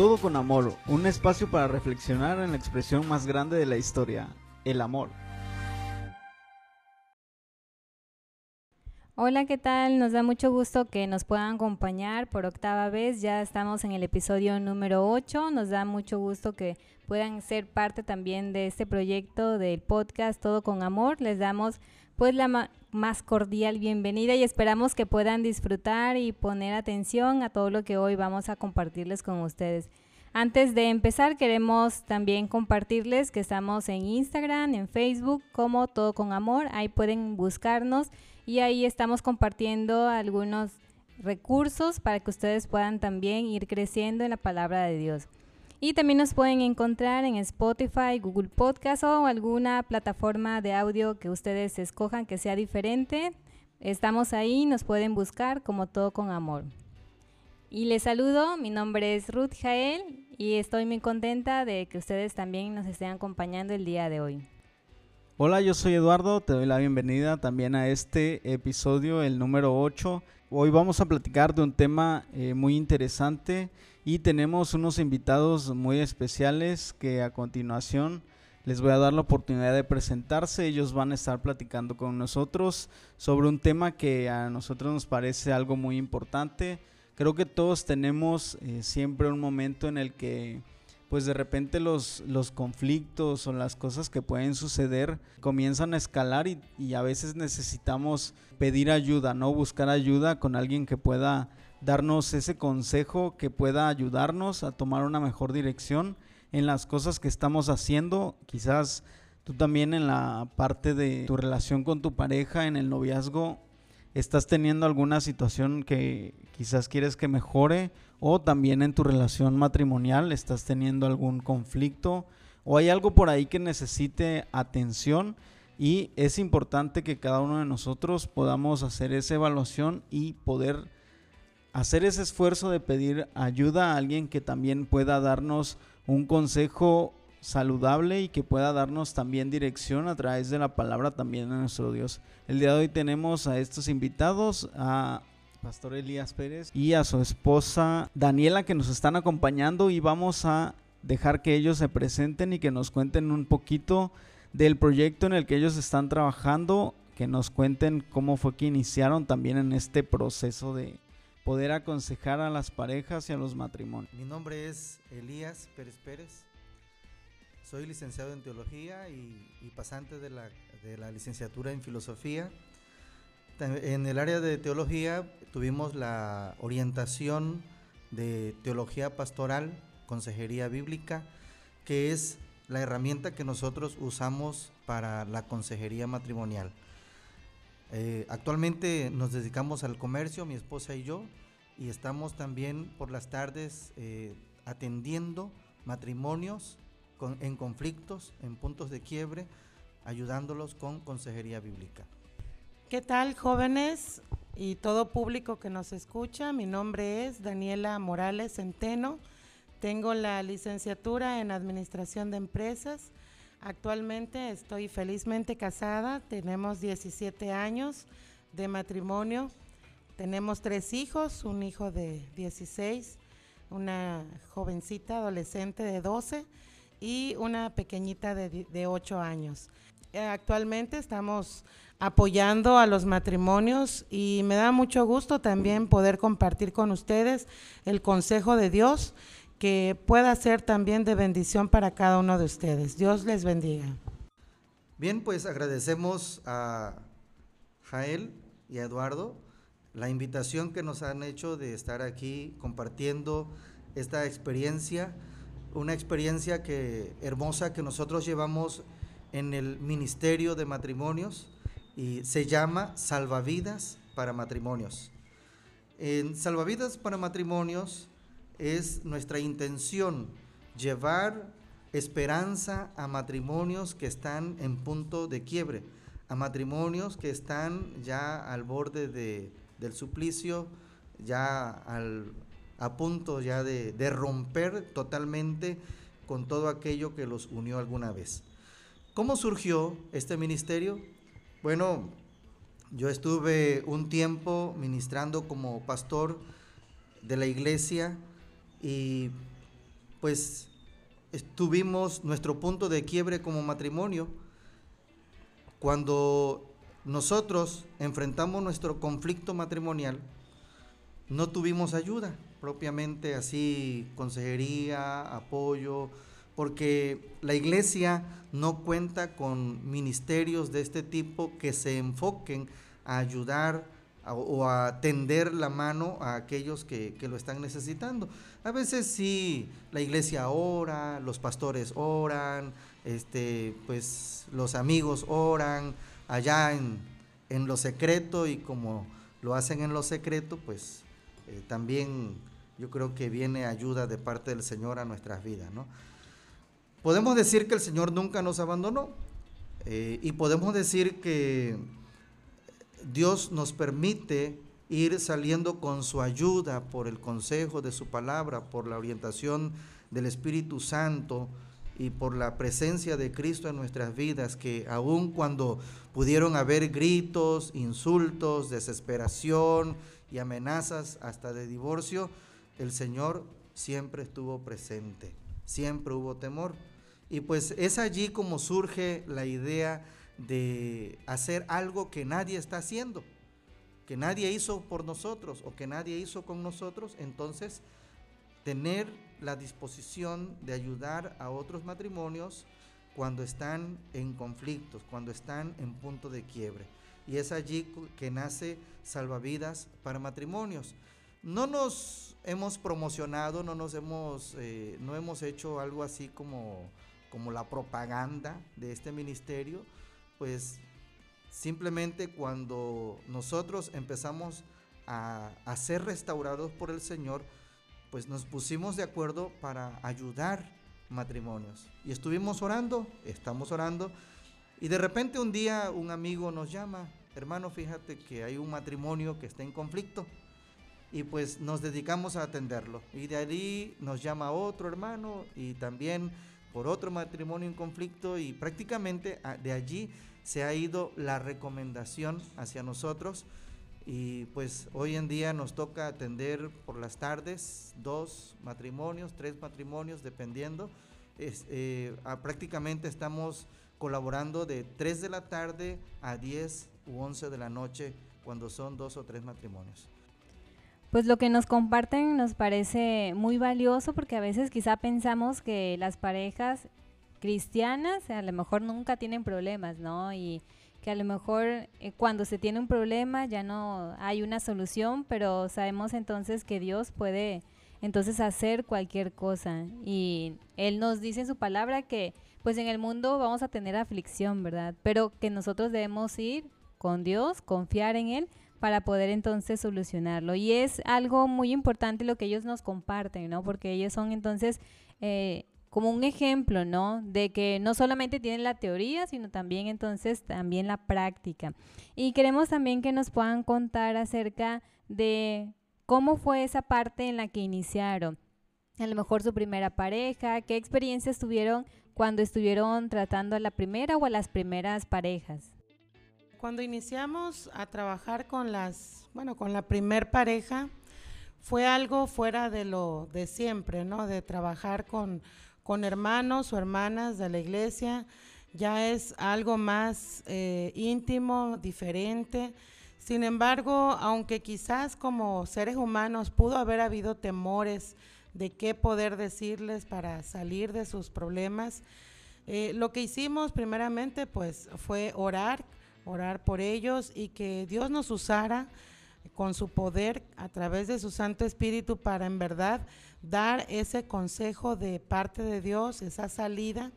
Todo con Amor, un espacio para reflexionar en la expresión más grande de la historia, el amor. Hola, ¿qué tal? Nos da mucho gusto que nos puedan acompañar por octava vez. Ya estamos en el episodio número 8. Nos da mucho gusto que puedan ser parte también de este proyecto del podcast Todo con Amor. Les damos pues la más cordial bienvenida y esperamos que puedan disfrutar y poner atención a todo lo que hoy vamos a compartirles con ustedes. Antes de empezar, queremos también compartirles que estamos en Instagram, en Facebook, como Todo con Amor. Ahí pueden buscarnos y ahí estamos compartiendo algunos recursos para que ustedes puedan también ir creciendo en la palabra de Dios. Y también nos pueden encontrar en Spotify, Google Podcast o alguna plataforma de audio que ustedes escojan que sea diferente. Estamos ahí, nos pueden buscar como todo con amor. Y les saludo, mi nombre es Ruth Jael y estoy muy contenta de que ustedes también nos estén acompañando el día de hoy. Hola, yo soy Eduardo, te doy la bienvenida también a este episodio, el número 8. Hoy vamos a platicar de un tema eh, muy interesante y tenemos unos invitados muy especiales que a continuación les voy a dar la oportunidad de presentarse. Ellos van a estar platicando con nosotros sobre un tema que a nosotros nos parece algo muy importante creo que todos tenemos eh, siempre un momento en el que pues de repente los, los conflictos o las cosas que pueden suceder comienzan a escalar y, y, a veces necesitamos pedir ayuda, ¿no? Buscar ayuda con alguien que pueda darnos ese consejo, que pueda ayudarnos a tomar una mejor dirección en las cosas que estamos haciendo. Quizás tú también en la parte de tu relación con tu pareja, en el noviazgo, estás teniendo alguna situación que quizás quieres que mejore o también en tu relación matrimonial estás teniendo algún conflicto o hay algo por ahí que necesite atención y es importante que cada uno de nosotros podamos hacer esa evaluación y poder hacer ese esfuerzo de pedir ayuda a alguien que también pueda darnos un consejo saludable y que pueda darnos también dirección a través de la palabra también de nuestro Dios. El día de hoy tenemos a estos invitados, a Pastor Elías Pérez y a su esposa Daniela que nos están acompañando y vamos a dejar que ellos se presenten y que nos cuenten un poquito del proyecto en el que ellos están trabajando, que nos cuenten cómo fue que iniciaron también en este proceso de poder aconsejar a las parejas y a los matrimonios. Mi nombre es Elías Pérez Pérez. Soy licenciado en teología y, pasante de la, de la, licenciatura en filosofía. En el área de teología tuvimos la orientación de teología pastoral, consejería bíblica, que es la herramienta que nosotros usamos para la consejería matrimonial. Eh, actualmente nos dedicamos al comercio, mi esposa y yo, y estamos también por las tardes eh, atendiendo matrimonios en conflictos, en puntos de quiebre, ayudándolos con consejería bíblica. ¿Qué tal, jóvenes y todo público que nos escucha? Mi nombre es Daniela Morales Centeno. Tengo la licenciatura en Administración de Empresas. Actualmente estoy felizmente casada. Tenemos 17 años de matrimonio. Tenemos tres hijos, un hijo de 16, una jovencita adolescente de 12 y una pequeñita de, de 8 años. Eh, actualmente estamos apoyando a los matrimonios y me da mucho gusto también poder compartir con ustedes el consejo de Dios que pueda ser también de bendición para cada uno de ustedes. Dios les bendiga. Bien, pues agradecemos a Jael y a Eduardo la invitación que nos han hecho de estar aquí compartiendo esta experiencia una experiencia que, hermosa que nosotros llevamos en el Ministerio de Matrimonios y se llama Salvavidas para Matrimonios. En Salvavidas para Matrimonios es nuestra intención llevar esperanza a matrimonios que están en punto de quiebre, a matrimonios que están ya al borde de, del suplicio, ya al, a punto ya de, romper totalmente con todo aquello que los unió alguna vez. ¿Cómo surgió este ministerio? Bueno, yo estuve un tiempo ministrando como pastor de la iglesia y pues tuvimos nuestro punto de quiebre como matrimonio cuando nosotros enfrentamos nuestro conflicto matrimonial, no tuvimos ayuda, propiamente así, consejería, apoyo, porque la iglesia no cuenta con ministerios de este tipo que se enfoquen a ayudar o a tender la mano a aquellos que, que, lo están necesitando. A veces sí, la iglesia ora, los pastores oran, este, pues los amigos oran allá en, en lo secreto y como lo hacen en lo secreto, pues eh, también yo creo que viene ayuda de parte del Señor a nuestras vidas, ¿no? Podemos decir que el Señor nunca nos abandonó eh, y podemos decir que Dios nos permite ir saliendo con su ayuda por el consejo de su palabra, por la orientación del Espíritu Santo, y por la presencia de Cristo en nuestras vidas, que aun cuando pudieron haber gritos, insultos, desesperación y amenazas hasta de divorcio, el Señor siempre estuvo presente, siempre hubo temor. Y pues es allí como surge la idea de hacer algo que nadie está haciendo, que nadie hizo por nosotros o que nadie hizo con nosotros, entonces tener la disposición de ayudar a otros matrimonios cuando están en conflictos, cuando están en punto de quiebre. Y es allí que nace Salvavidas para matrimonios. No nos hemos promocionado, no nos hemos, eh, no hemos hecho algo así como, como la propaganda de este ministerio, pues simplemente cuando nosotros empezamos a, ser restaurados por el Señor, pues nos pusimos de acuerdo para ayudar matrimonios. Y estuvimos orando, estamos orando, y de repente un día un amigo nos llama, hermano, fíjate que hay un matrimonio que está en conflicto, y pues nos dedicamos a atenderlo. Y de allí nos llama otro hermano, y también por otro matrimonio en conflicto, y prácticamente ah, de allí se ha ido la recomendación hacia nosotros y pues hoy en día nos toca atender por las tardes dos matrimonios, tres matrimonios, dependiendo. Eh, prácticamente estamos colaborando de 3 de la tarde a 10 u 11 de la noche cuando son dos o tres matrimonios. Pues lo que nos comparten nos parece muy valioso porque a veces quizá pensamos que las parejas cristianas a lo mejor nunca tienen problemas, ¿no? Y que a lo mejor eh, cuando se tiene un problema ya no hay una solución, pero sabemos entonces que Dios puede entonces hacer cualquier cosa. Y Él nos dice en su palabra que pues en el mundo vamos a tener aflicción, ¿verdad? Pero que nosotros debemos ir con Dios, confiar en Él para poder entonces solucionarlo. Y es algo muy importante lo que ellos nos comparten, ¿no? Porque ellos son entonces eh, como un ejemplo, ¿no? De que no solamente tienen la teoría, sino también entonces también la práctica. Y queremos también que nos puedan contar acerca de cómo fue esa parte en la que iniciaron. A lo mejor su primera pareja, qué experiencias tuvieron cuando estuvieron tratando a la primera o a las primeras parejas. Cuando iniciamos a trabajar con las, bueno, con la primer pareja, fue algo fuera de lo de siempre, ¿no? De trabajar con con hermanos o hermanas de la iglesia, ya es algo más eh, íntimo, diferente. Sin embargo, aunque quizás como seres humanos pudo haber habido temores de qué poder decirles para salir de sus problemas, eh, lo que hicimos primeramente pues fue orar, orar por ellos y que Dios nos usara con su poder a través de su Santo Espíritu para en verdad dar ese consejo de parte de Dios, esa salida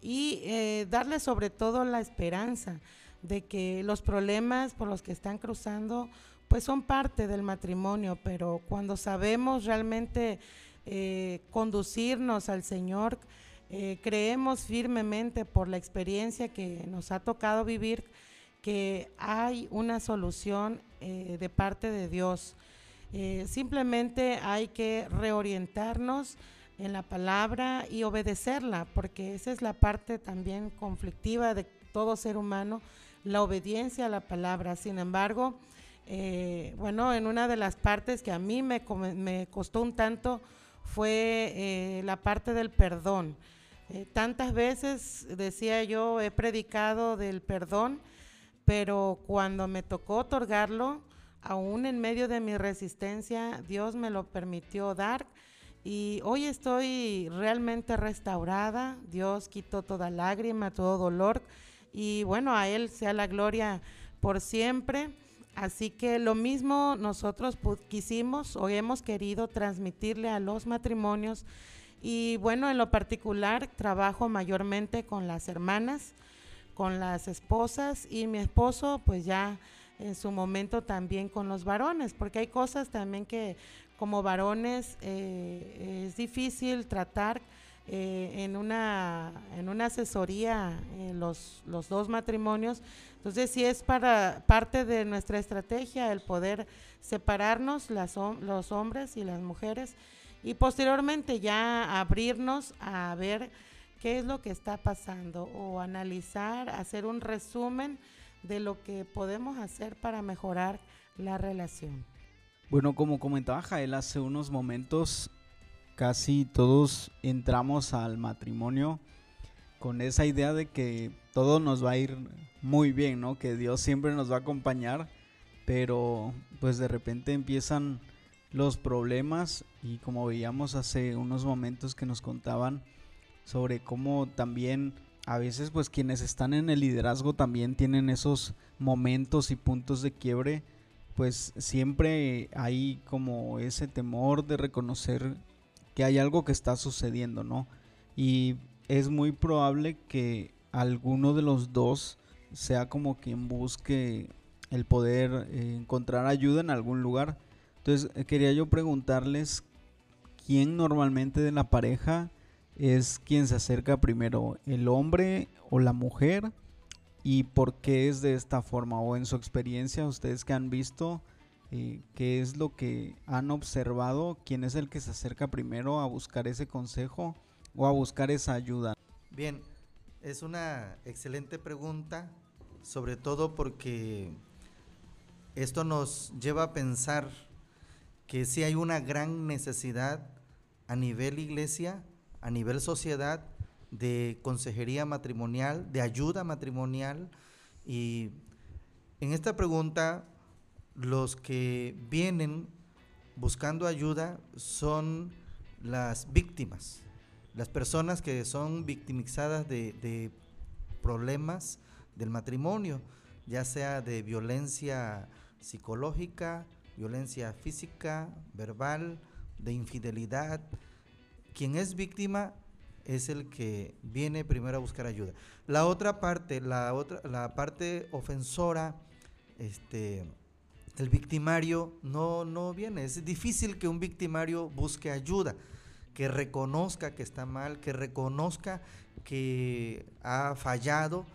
y eh, darle sobre todo la esperanza de que los problemas por los que están cruzando pues son parte del matrimonio, pero cuando sabemos realmente eh, conducirnos al Señor, eh, creemos firmemente por la experiencia que nos ha tocado vivir que hay una solución de parte de Dios. Eh, simplemente hay que reorientarnos en la palabra y obedecerla, porque esa es la parte también conflictiva de todo ser humano, la obediencia a la palabra. Sin embargo, eh, bueno, en una de las partes que a mí me, costó un tanto fue eh, la parte del perdón. Eh, tantas veces, decía yo, he predicado del perdón, pero cuando me tocó otorgarlo, aún en medio de mi resistencia, Dios me lo permitió dar. Y hoy estoy realmente restaurada. Dios quitó toda lágrima, todo dolor. Y bueno, a Él sea la gloria por siempre. Así que lo mismo nosotros quisimos o hemos querido transmitirle a los matrimonios. Y bueno, en lo particular trabajo mayormente con las hermanas, con las esposas y mi esposo pues ya en su momento también con los varones, porque hay cosas también que como varones eh, es difícil tratar eh, en, una, en una asesoría en los, los dos matrimonios. Entonces, sí es para parte de nuestra estrategia el poder separarnos las, los hombres y las mujeres y posteriormente ya abrirnos a ver qué es lo que está pasando o analizar, hacer un resumen de lo que podemos hacer para mejorar la relación. Bueno, como comentaba Jael hace unos momentos, casi todos entramos al matrimonio con esa idea de que todo nos va a ir muy bien, ¿no? Que Dios siempre nos va a acompañar, pero pues de repente empiezan los problemas y como veíamos hace unos momentos que nos contaban sobre cómo también a veces pues quienes están en el liderazgo también tienen esos momentos y puntos de quiebre, pues siempre hay como ese temor de reconocer que hay algo que está sucediendo, ¿no? Y es muy probable que alguno de los dos sea como quien busque el poder eh, encontrar ayuda en algún lugar. Entonces quería yo preguntarles quién normalmente de la pareja es quien se acerca primero, el hombre o la mujer, y por qué es de esta forma, o en su experiencia, ustedes que han visto, eh, qué es lo que han observado, quién es el que se acerca primero a buscar ese consejo o a buscar esa ayuda. Bien, es una excelente pregunta, sobre todo porque esto nos lleva a pensar que si hay una gran necesidad a nivel iglesia a nivel sociedad de consejería matrimonial, de ayuda matrimonial. Y en esta pregunta, los que vienen buscando ayuda son las víctimas, las personas que son victimizadas de, problemas del matrimonio, ya sea de violencia psicológica, violencia física, verbal, de infidelidad, quien es víctima es el que viene primero a buscar ayuda. La otra parte, la otra, la parte ofensora, este, el victimario no, no viene. Es difícil que un victimario busque ayuda, que reconozca que está mal, que reconozca que ha fallado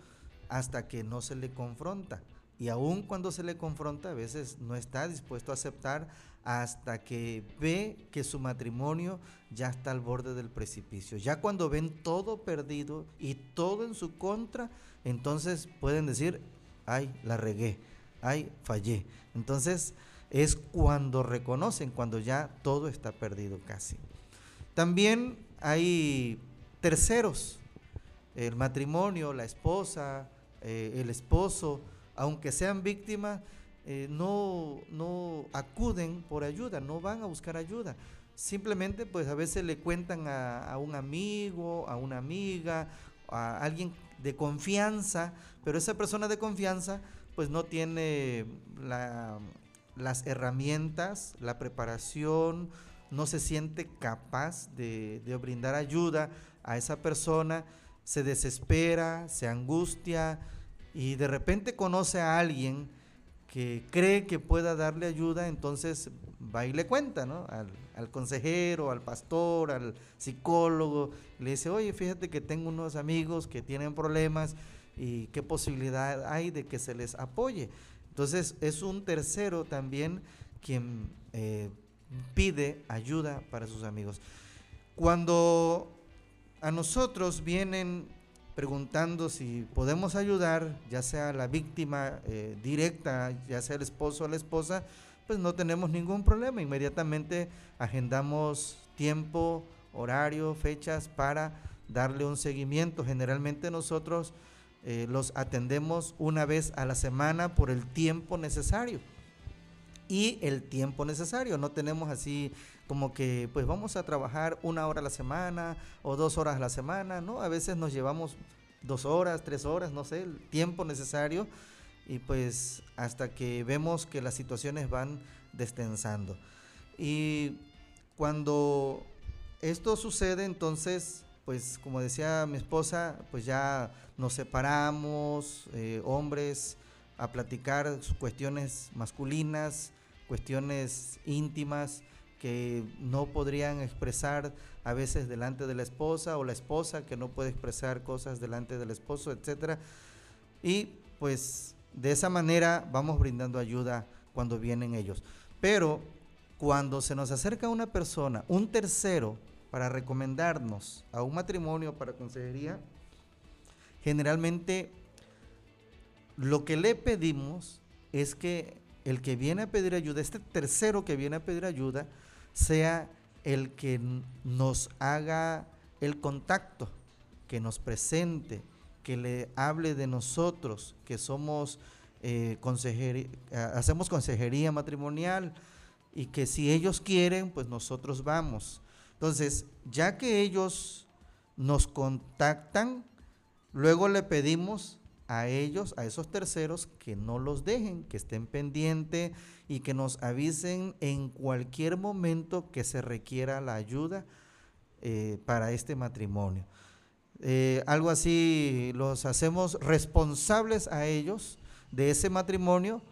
hasta que no se le confronta. Y aun cuando se le confronta, a veces no está dispuesto a aceptar hasta que ve que su matrimonio ya está al borde del precipicio. Ya cuando ven todo perdido y todo en su contra, entonces pueden decir, ay, la regué, ay, fallé. Entonces es cuando reconocen, cuando ya todo está perdido casi. También hay terceros, el matrimonio, la esposa, eh, el esposo, aunque sean víctimas, eh, no, no acuden por ayuda, no van a buscar ayuda. Simplemente pues a veces le cuentan a, un amigo, a una amiga, a alguien de confianza, pero esa persona de confianza pues no tiene las herramientas, la preparación, no se siente capaz de, de brindar ayuda a esa persona, se desespera, se angustia y de repente conoce a alguien que cree que pueda darle ayuda, entonces va y le cuenta, ¿no? Al, consejero, al pastor, al psicólogo, le dice, oye, fíjate que tengo unos amigos que tienen problemas y qué posibilidad hay de que se les apoye. Entonces es un tercero también quien eh, pide ayuda para sus amigos. Cuando a nosotros vienen preguntando si podemos ayudar, ya sea la víctima eh, directa, ya sea el esposo o la esposa, pues no tenemos ningún problema. Inmediatamente agendamos tiempo, horario, fechas para darle un seguimiento. Generalmente nosotros eh, los atendemos una vez a la semana por el tiempo necesario. Y el tiempo necesario, no tenemos así como que pues vamos a trabajar una hora a la semana o dos horas a la semana, ¿no? A veces nos llevamos dos horas, tres horas, no sé, el tiempo necesario y pues hasta que vemos que las situaciones van destensando. Y cuando esto sucede, entonces, pues como decía mi esposa, pues ya nos separamos, eh, hombres, a platicar cuestiones masculinas, cuestiones íntimas que no podrían expresar a veces delante de la esposa o la esposa que no puede expresar cosas delante del esposo, etcétera. Y pues de esa manera vamos brindando ayuda cuando vienen ellos. Pero cuando se nos acerca una persona, un tercero, para recomendarnos a un matrimonio para consejería, generalmente lo que le pedimos es que el que viene a pedir ayuda, este tercero que viene a pedir ayuda, sea el que nos haga el contacto, que nos presente, que le hable de nosotros, que somos eh, hacemos consejería matrimonial y que si ellos quieren, pues nosotros vamos. Entonces, ya que ellos nos contactan, luego le pedimos a ellos, a esos terceros, que no los dejen, que estén pendientes y que nos avisen en cualquier momento que se requiera la ayuda eh, para este matrimonio. Eh, algo así los hacemos responsables a ellos de ese matrimonio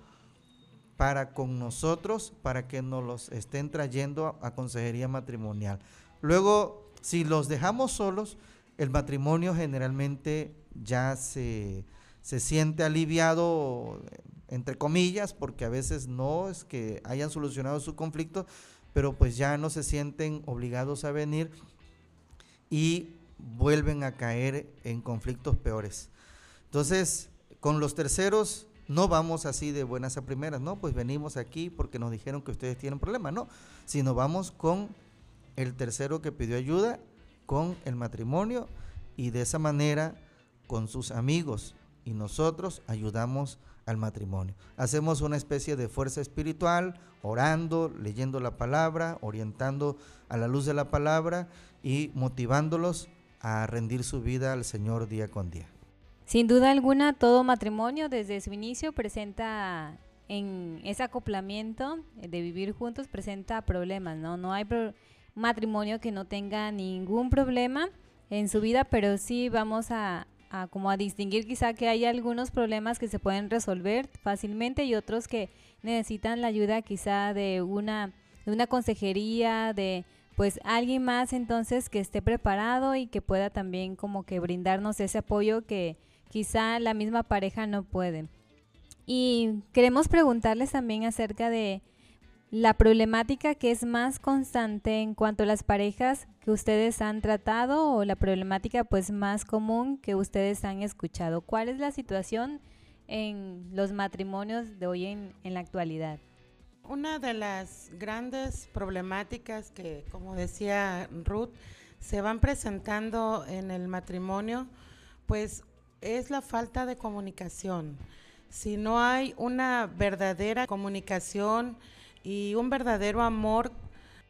para con nosotros, para que nos los estén trayendo a, consejería matrimonial. Luego, si los dejamos solos, el matrimonio generalmente ya se, se siente aliviado, entre comillas, porque a veces no es que hayan solucionado su conflicto, pero pues ya no se sienten obligados a venir y vuelven a caer en conflictos peores. Entonces, con los terceros no vamos así de buenas a primeras, no, pues venimos aquí porque nos dijeron que ustedes tienen problemas, no, sino vamos con el tercero que pidió ayuda, con el matrimonio y de esa manera con sus amigos y nosotros ayudamos al matrimonio. Hacemos una especie de fuerza espiritual, orando, leyendo la palabra, orientando a la luz de la palabra y motivándolos a rendir su vida al Señor día con día. Sin duda alguna, todo matrimonio desde su inicio presenta en ese acoplamiento de vivir juntos presenta problemas, ¿no? No hay matrimonio que no tenga ningún problema en su vida, pero sí vamos a, como a distinguir quizá que hay algunos problemas que se pueden resolver fácilmente y otros que necesitan la ayuda quizá de una, de una consejería, de pues alguien más entonces que esté preparado y que pueda también como que brindarnos ese apoyo que, quizá la misma pareja no puede. Y queremos preguntarles también acerca de la problemática que es más constante en cuanto a las parejas que ustedes han tratado o la problemática pues más común que ustedes han escuchado. ¿Cuál es la situación en los matrimonios de hoy en, la actualidad? Una de las grandes problemáticas que, como decía Ruth, se van presentando en el matrimonio, pues es la falta de comunicación. Si no hay una verdadera comunicación y un verdadero amor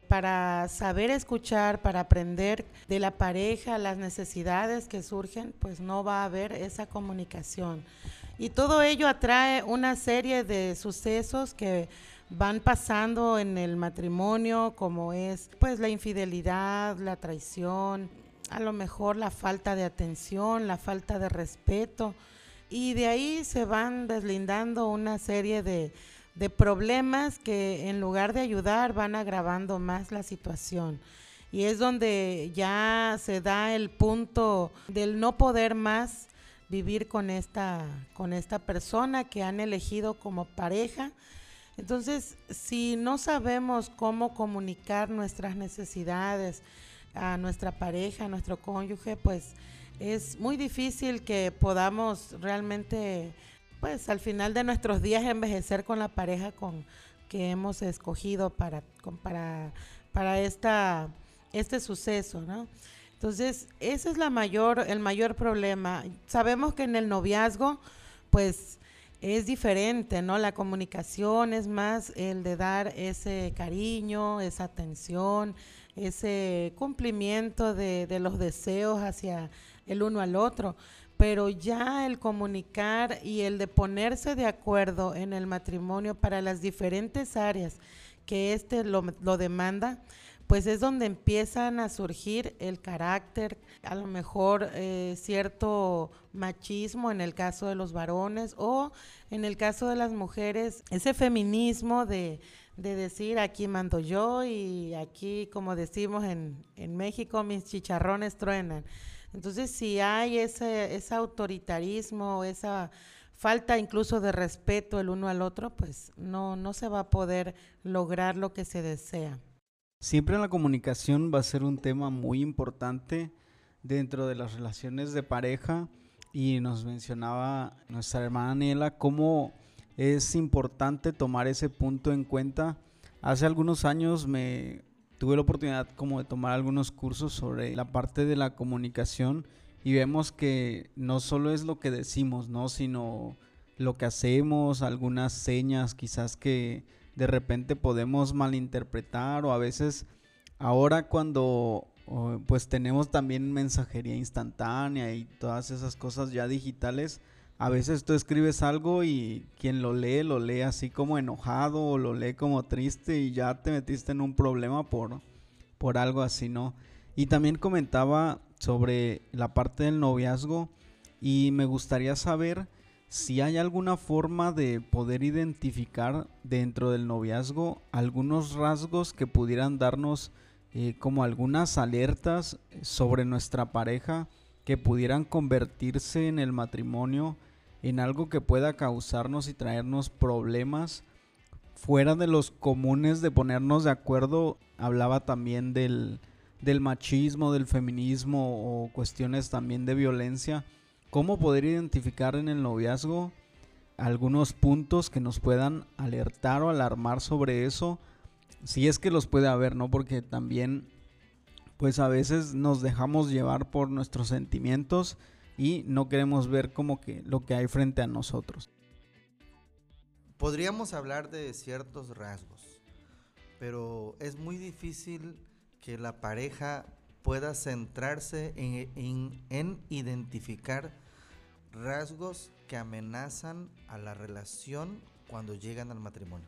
para saber escuchar, para aprender de la pareja, las necesidades que surgen, pues no va a haber esa comunicación. Y todo ello atrae una serie de sucesos que van pasando en el matrimonio, como es pues la infidelidad, la traición, a lo mejor la falta de atención, la falta de respeto, y de ahí se van deslindando una serie de, problemas que en lugar de ayudar van agravando más la situación. Y es donde ya se da el punto del no poder más vivir con esta, con esta persona que han elegido como pareja. Entonces, si no sabemos cómo comunicar nuestras necesidades, a nuestra pareja, a nuestro cónyuge, pues es muy difícil que podamos realmente, pues al final de nuestros días envejecer con la pareja con que hemos escogido para, para, para esta este suceso, ¿no? Entonces, ese es la mayor, el mayor problema. Sabemos que en el noviazgo, pues es diferente, ¿no? La comunicación es más el de dar ese cariño, esa atención, ese cumplimiento de, de los deseos hacia el uno al otro pero ya el comunicar y el de ponerse de acuerdo en el matrimonio para las diferentes áreas que éste lo, lo demanda, pues es donde empiezan a surgir el carácter, a lo mejor eh, cierto machismo en el caso de los varones o en el caso de las mujeres, ese feminismo de, de decir aquí mando yo y aquí, como decimos en, en México, mis chicharrones truenan. Entonces, si hay ese, ese autoritarismo, esa falta incluso de respeto el uno al otro, pues no, no se va a poder lograr lo que se desea. Siempre la comunicación va a ser un tema muy importante dentro de las relaciones de pareja y nos mencionaba nuestra hermana Daniela cómo es importante tomar ese punto en cuenta. Hace algunos años me tuve la oportunidad como de tomar algunos cursos sobre la parte de la comunicación y vemos que no solo es lo que decimos, ¿no? sino lo que hacemos, algunas señas quizás que de repente podemos malinterpretar o a veces ahora cuando pues tenemos también mensajería instantánea y todas esas cosas ya digitales, a veces tú escribes algo y quien lo lee lo lee así como enojado o lo lee como triste y ya te metiste en un problema por, por algo así, ¿no? Y también comentaba sobre la parte del noviazgo y me gustaría saber si hay alguna forma de poder identificar dentro del noviazgo algunos rasgos que pudieran darnos eh, como algunas alertas sobre nuestra pareja que pudieran convertirse en el matrimonio en algo que pueda causarnos y traernos problemas fuera de los comunes de ponernos de acuerdo. Hablaba también del, del machismo, del feminismo o cuestiones también de violencia cómo poder identificar en el noviazgo algunos puntos que nos puedan alertar o alarmar sobre eso, si es que los puede haber, ¿no? Porque también, pues a veces nos dejamos llevar por nuestros sentimientos y no queremos ver como que lo que hay frente a nosotros. Podríamos hablar de ciertos rasgos, pero es muy difícil que la pareja pueda centrarse en, en, en identificar rasgos que amenazan a la relación cuando llegan al matrimonio.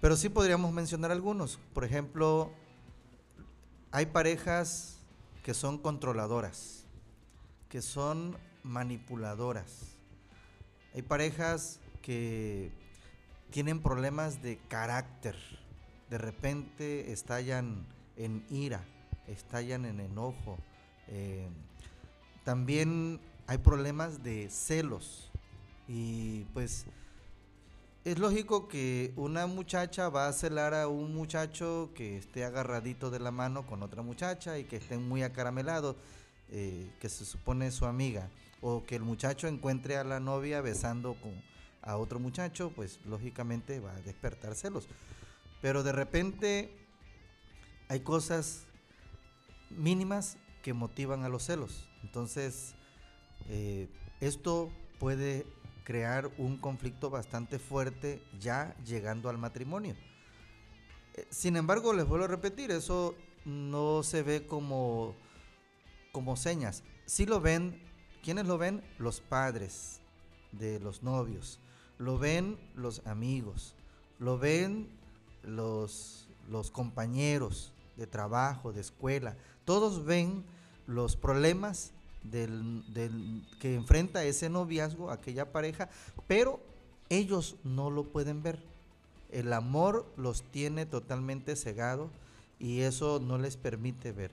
Pero sí podríamos mencionar algunos. Por ejemplo, hay parejas que son controladoras, que son manipuladoras. Hay parejas que tienen problemas de carácter. De repente estallan en ira, estallan en enojo. Eh, también hay problemas de celos. Y pues es lógico que una muchacha va a celar a un muchacho que esté agarradito de la mano con otra muchacha y que estén muy acaramelados, eh, que se supone su amiga. O que el muchacho encuentre a la novia besando con, a otro muchacho, pues lógicamente va a despertar celos. Pero de repente hay cosas mínimas que motivan a los celos. Entonces, eh, esto puede crear un conflicto bastante fuerte ya llegando al matrimonio. Eh, sin embargo, les vuelvo a repetir, eso no se ve como, como señas. Si lo ven, ¿quiénes lo ven? Los padres de los novios, lo ven los amigos, lo ven los, los compañeros de trabajo, de escuela, todos ven los problemas del, que enfrenta ese noviazgo, aquella pareja, pero ellos no lo pueden ver. El amor los tiene totalmente cegados y eso no les permite ver.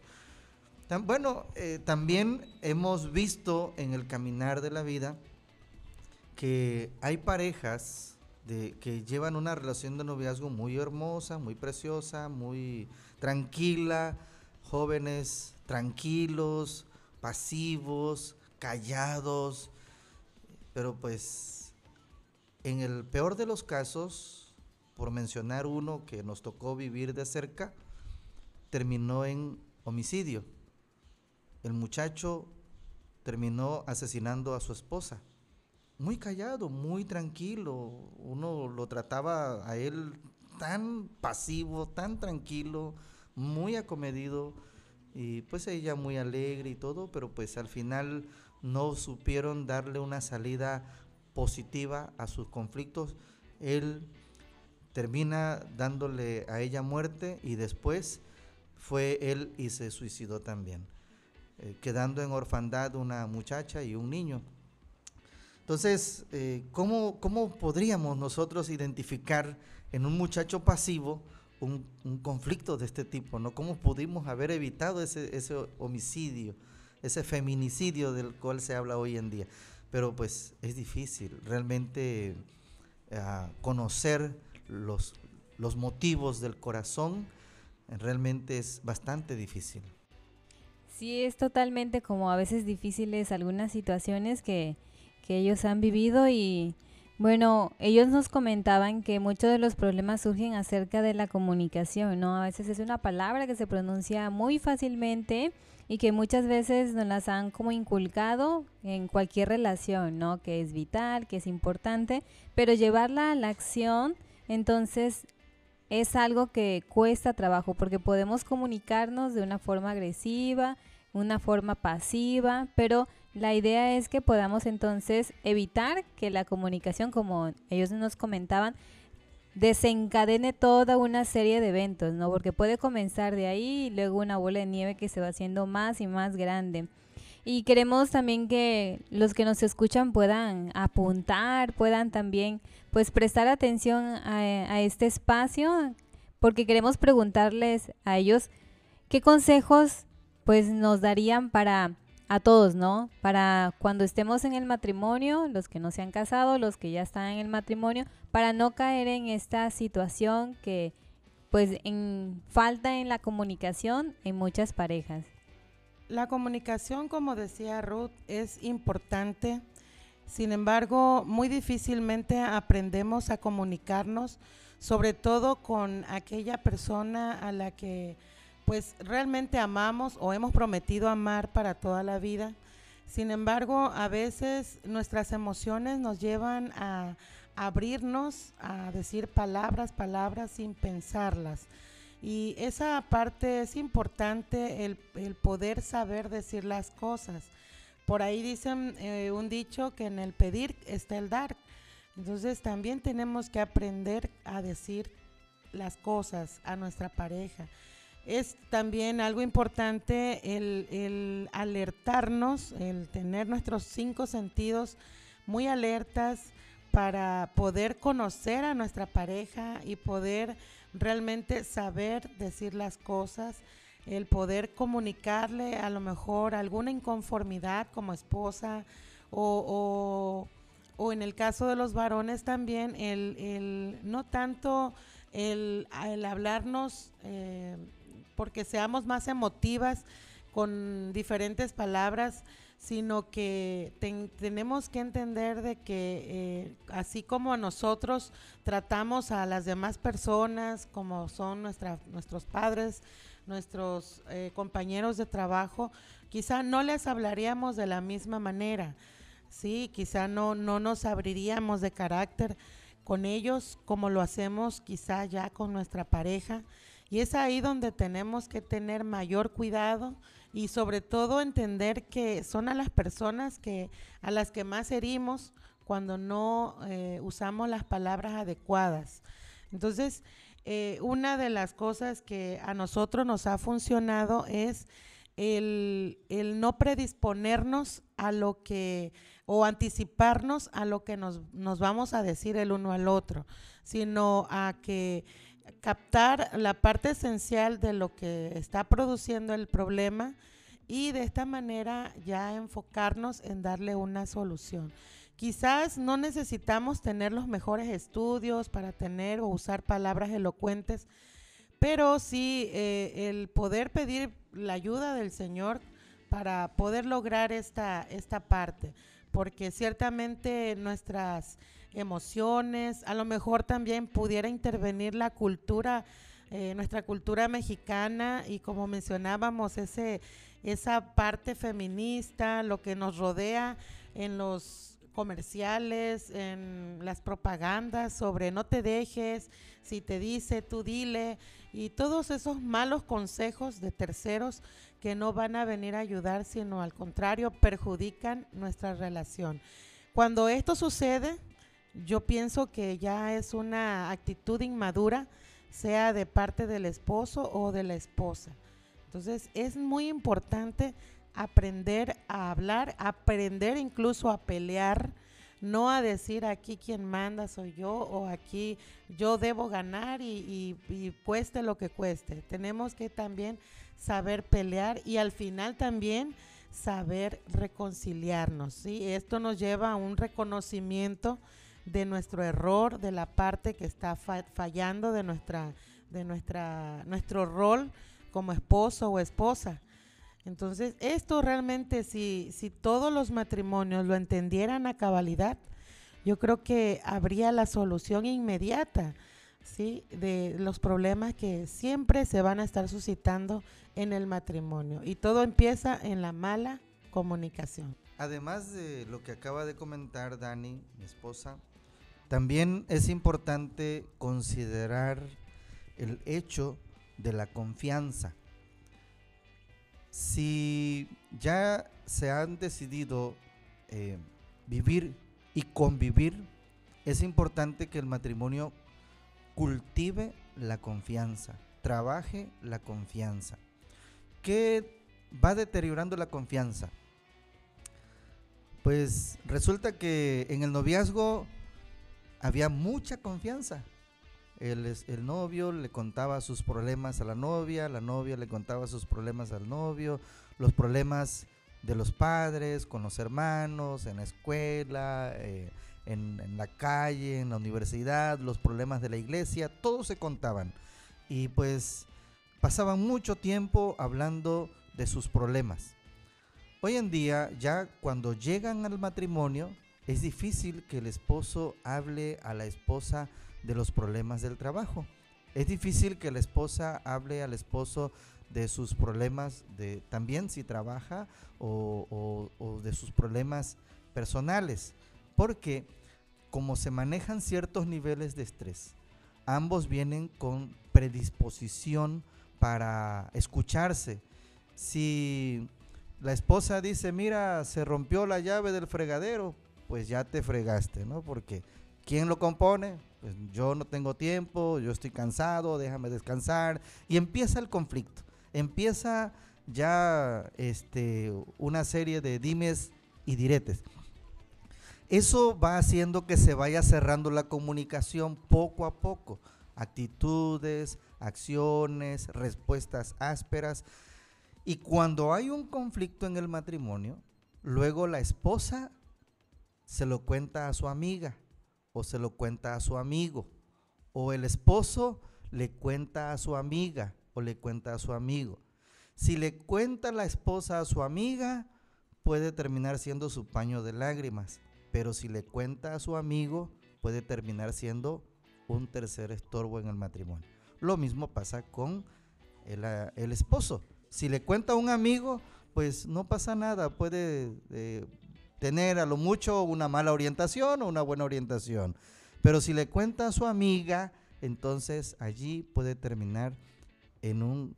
bueno, eh, también hemos visto en el caminar de la vida que hay parejas de, que llevan una relación de noviazgo muy hermosa, muy preciosa, muy tranquila, jóvenes tranquilos, pasivos, callados, pero pues en el peor de los casos, por mencionar uno que nos tocó vivir de cerca, terminó en homicidio. El muchacho terminó asesinando a su esposa. Muy callado, muy tranquilo. Uno lo trataba a él tan pasivo, tan tranquilo, muy acomedido y pues ella muy alegre y todo, pero pues al final no supieron darle una salida positiva a sus conflictos. Él termina dándole a ella muerte y después fue él y se suicidó también, eh, quedando en orfandad una muchacha y un niño. Entonces, eh, ¿cómo, ¿cómo, podríamos nosotros identificar en un muchacho pasivo un, conflicto de este tipo? ¿no? ¿Cómo pudimos haber evitado ese, ese homicidio, ese feminicidio del cual se habla hoy en día? Pero pues es difícil realmente eh, conocer los, los motivos del corazón realmente es bastante difícil. Sí, es totalmente como a veces difíciles algunas situaciones que, que ellos han vivido y bueno, ellos nos comentaban que muchos de los problemas surgen acerca de la comunicación, ¿no? A veces es una palabra que se pronuncia muy fácilmente y que muchas veces nos las han como inculcado en cualquier relación, ¿no? Que es vital, que es importante, pero llevarla a la acción entonces es algo que cuesta trabajo porque podemos comunicarnos de una forma agresiva, una forma pasiva, pero la idea es que podamos entonces evitar que la comunicación, como ellos nos comentaban, desencadene toda una serie de eventos, ¿no? Porque puede comenzar de ahí y luego una bola de nieve que se va haciendo más y más grande. Y queremos también que los que nos escuchan puedan apuntar, puedan también pues prestar atención a, este espacio, porque queremos preguntarles a ellos qué consejos pues nos darían para a todos, ¿no? Para cuando estemos en el matrimonio, los que no se han casado, los que ya están en el matrimonio, para no caer en esta situación que pues en falta en la comunicación en muchas parejas. La comunicación, como decía Ruth, es importante. Sin embargo, muy difícilmente aprendemos a comunicarnos, sobre todo con aquella persona a la que pues realmente amamos o hemos prometido amar para toda la vida. Sin embargo, a veces nuestras emociones nos llevan a abrirnos, a decir palabras, palabras sin pensarlas. Y esa parte es importante, el, poder saber decir las cosas. Por ahí dicen eh, un dicho que en el pedir está el dar. Entonces también tenemos que aprender a decir las cosas a nuestra pareja. Es también algo importante el, el alertarnos, el tener nuestros cinco sentidos muy alertas para poder conocer a nuestra pareja y poder realmente saber decir las cosas, el poder comunicarle a lo mejor alguna inconformidad como esposa o, o, en el caso de los varones también, el, el no tanto el, el hablarnos eh, porque seamos más emotivas con diferentes palabras, sino que tenemos que entender de que eh, así como nosotros tratamos a las demás personas, como son nuestros padres, nuestros eh, compañeros de trabajo, quizá no les hablaríamos de la misma manera, sí, quizá no, no nos abriríamos de carácter con ellos como lo hacemos quizá ya con nuestra pareja. Y es ahí donde tenemos que tener mayor cuidado y sobre todo entender que son a las personas que a las que más herimos cuando no eh, usamos las palabras adecuadas. Entonces, eh, una de las cosas que a nosotros nos ha funcionado es el, el, no predisponernos a lo que o anticiparnos a lo que nos, nos vamos a decir el uno al otro, sino a que captar la parte esencial de lo que está produciendo el problema y de esta manera ya enfocarnos en darle una solución. Quizás no necesitamos tener los mejores estudios para tener o usar palabras elocuentes, pero sí eh, el poder pedir la ayuda del Señor para poder lograr esta, esta parte, porque ciertamente nuestras emociones, a lo mejor también pudiera intervenir la cultura eh, nuestra cultura mexicana y como mencionábamos, ese, esa parte feminista, lo que nos rodea en los comerciales, en las propagandas sobre no te dejes, si te dice, tú dile, y todos esos malos consejos de terceros que no van a venir a ayudar, sino al contrario, perjudican nuestra relación. Cuando esto sucede, yo pienso que ya es una actitud inmadura, sea de parte del esposo o de la esposa. Entonces es muy importante aprender a hablar, aprender incluso a pelear, no a decir aquí quien manda soy yo o aquí yo debo ganar y, cueste lo que cueste. Tenemos que también saber pelear y al final también saber reconciliarnos. ¿sí? Esto nos lleva a un reconocimiento de nuestro error, de la parte que está fallando de nuestra, de nuestra, nuestro rol como esposo o esposa. Entonces, esto realmente, si, si todos los matrimonios lo entendieran a cabalidad, yo creo que habría la solución inmediata, ¿sí? De los problemas que siempre se van a estar suscitando en el matrimonio. Y todo empieza en la mala comunicación. Además de lo que acaba de comentar Dani, mi esposa, también es importante considerar el hecho de la confianza. Si ya se han decidido eh, vivir y convivir, es importante que el matrimonio cultive la confianza, trabaje la confianza. ¿Qué va deteriorando la confianza? Pues resulta que en el noviazgo había mucha confianza. El, el, novio le contaba sus problemas a la novia, la novia le contaba sus problemas al novio, los problemas de los padres, con los hermanos, en la escuela, eh, en, en, la calle, en la universidad, los problemas de la iglesia, todos se contaban. Y pues pasaban mucho tiempo hablando de sus problemas. Hoy en día, ya cuando llegan al matrimonio, es difícil que el esposo hable a la esposa de los problemas del trabajo. Es difícil que la esposa hable al esposo de sus problemas de también si trabaja o, o de sus problemas personales. Porque como se manejan ciertos niveles de estrés, ambos vienen con predisposición para escucharse. Si la esposa dice, mira, se rompió la llave del fregadero, pues ya te fregaste, ¿no? Porque ¿quién lo compone? Pues yo no tengo tiempo, yo estoy cansado, déjame descansar. Y empieza el conflicto, empieza ya este, una serie de dimes y diretes. Eso va haciendo que se vaya cerrando la comunicación poco a poco. Actitudes, acciones, respuestas ásperas. Y cuando hay un conflicto en el matrimonio, luego la esposa se lo cuenta a su amiga o se lo cuenta a su amigo. O el esposo le cuenta a su amiga o le cuenta a su amigo. Si le cuenta la esposa a su amiga, puede terminar siendo su paño de lágrimas. Pero si le cuenta a su amigo, puede terminar siendo un tercer estorbo en el matrimonio. Lo mismo pasa con el, el esposo. Si le cuenta a un amigo, pues no pasa nada, puede eh, tener a lo mucho una mala orientación o una buena orientación. Pero si le cuenta a su amiga, entonces allí puede terminar en un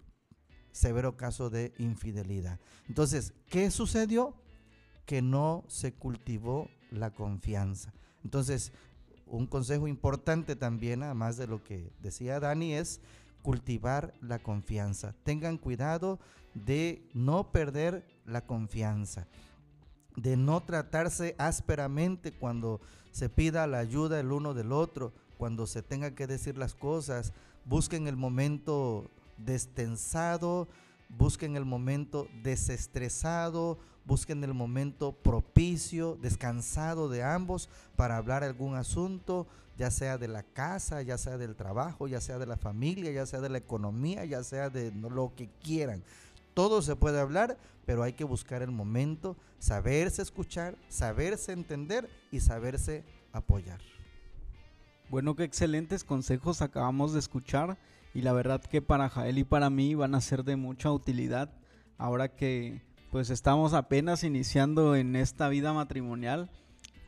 severo caso de infidelidad. Entonces, ¿qué sucedió? Que no se cultivó la confianza. Entonces, un consejo importante también, además de lo que decía Dani, es cultivar la confianza. Tengan cuidado de no perder la confianza de no tratarse ásperamente cuando se pida la ayuda el uno del otro, cuando se tenga que decir las cosas. Busquen el momento destensado, busquen el momento desestresado, busquen el momento propicio, descansado de ambos para hablar algún asunto, ya sea de la casa, ya sea del trabajo, ya sea de la familia, ya sea de la economía, ya sea de lo que quieran todo se puede hablar, pero hay que buscar el momento, saberse escuchar, saberse entender y saberse apoyar. Bueno, qué excelentes consejos acabamos de escuchar y la verdad que para Jael y para mí van a ser de mucha utilidad ahora que pues estamos apenas iniciando en esta vida matrimonial.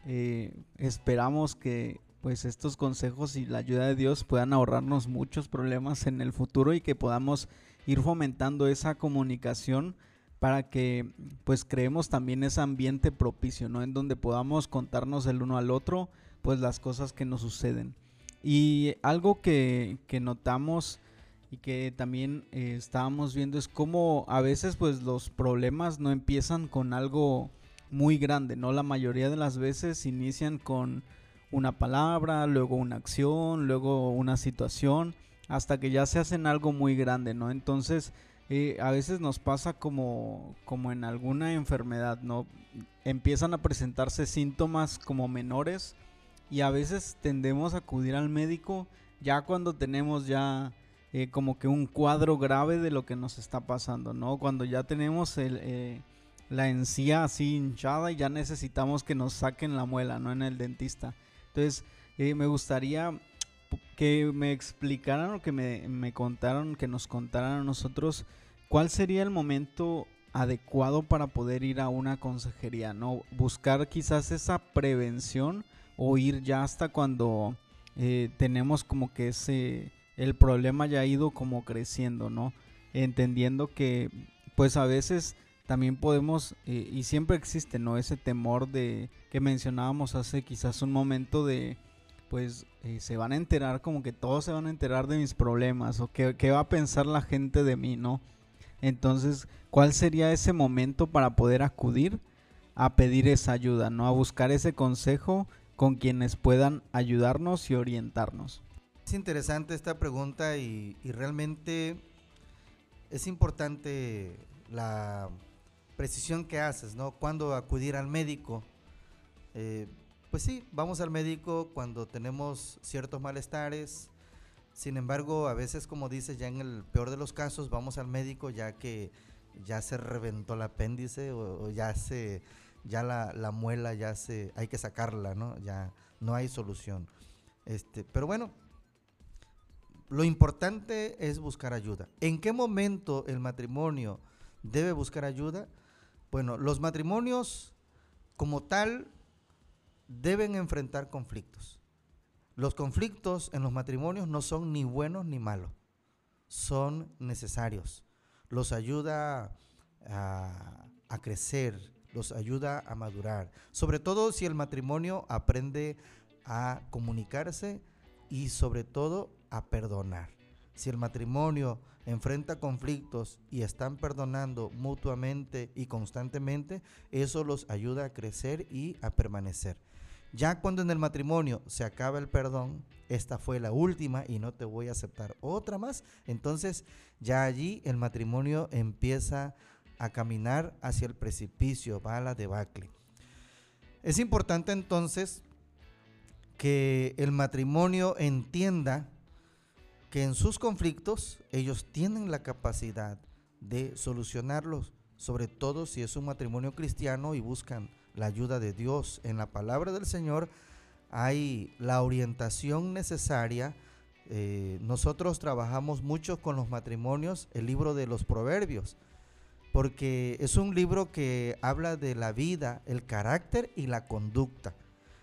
Eh, esperamos que pues estos consejos y la ayuda de Dios puedan ahorrarnos muchos problemas en el futuro y que podamos ir fomentando esa comunicación para que pues creemos también ese ambiente propicio, ¿no? En donde podamos contarnos el uno al otro pues las cosas que nos suceden. Y algo que, que notamos y que también eh, estábamos viendo es cómo a veces pues los problemas no empiezan con algo muy grande, ¿no? La mayoría de las veces inician con una palabra, luego una acción, luego una situación, hasta que ya se hacen algo muy grande, ¿no? Entonces, eh, a veces nos pasa como, como en alguna enfermedad, ¿no? Empiezan a presentarse síntomas como menores y a veces tendemos a acudir al médico ya cuando tenemos ya eh, como que un cuadro grave de lo que nos está pasando, ¿no? Cuando ya tenemos el, eh, la encía así hinchada y ya necesitamos que nos saquen la muela, ¿no? En el dentista. Entonces, eh, me gustaría que me explicaran o que me, me contaran, que nos contaran a nosotros cuál sería el momento adecuado para poder ir a una consejería, ¿no? Buscar quizás esa prevención o ir ya hasta cuando eh, tenemos como que ese, el problema ya ha ido como creciendo, ¿no? Entendiendo que pues a veces también podemos, eh, y siempre existe, ¿no? Ese temor de que mencionábamos hace quizás un momento de, pues eh, se van a enterar, como que todos se van a enterar de mis problemas, o qué, qué va a pensar la gente de mí, ¿no? Entonces, ¿cuál sería ese momento para poder acudir a pedir esa ayuda, ¿no? A buscar ese consejo con quienes puedan ayudarnos y orientarnos. Es interesante esta pregunta y, realmente es importante la precisión que haces, ¿no? Cuando acudir al médico. Eh, pues sí, vamos al médico cuando tenemos ciertos malestares. Sin embargo, a veces, como dices, ya en el peor de los casos, vamos al médico ya que ya se reventó el apéndice o, ya se, ya la, la, muela ya se, hay que sacarla, ¿no? Ya no hay solución. Este, pero bueno, lo importante es buscar ayuda. ¿En qué momento el matrimonio debe buscar ayuda? Bueno, los matrimonios como tal deben enfrentar conflictos. Los conflictos en los matrimonios no son ni buenos ni malos, son necesarios. Los ayuda a, crecer, los ayuda a madurar. Sobre todo si el matrimonio aprende a comunicarse y sobre todo a perdonar. Si el matrimonio enfrenta conflictos y están perdonando mutuamente y constantemente, eso los ayuda a crecer y a permanecer. Ya cuando en el matrimonio se acaba el perdón, esta fue la última y no te voy a aceptar otra más, entonces ya allí el matrimonio empieza a caminar hacia el precipicio, va a la debacle. Es importante entonces que el matrimonio entienda que en sus conflictos ellos tienen la capacidad de solucionarlos, sobre todo si es un matrimonio cristiano y buscan la ayuda de Dios. En la palabra del Señor hay la orientación necesaria. Eh, nosotros trabajamos mucho con los matrimonios, el libro de los proverbios, porque es un libro que habla de la vida, el carácter y la conducta.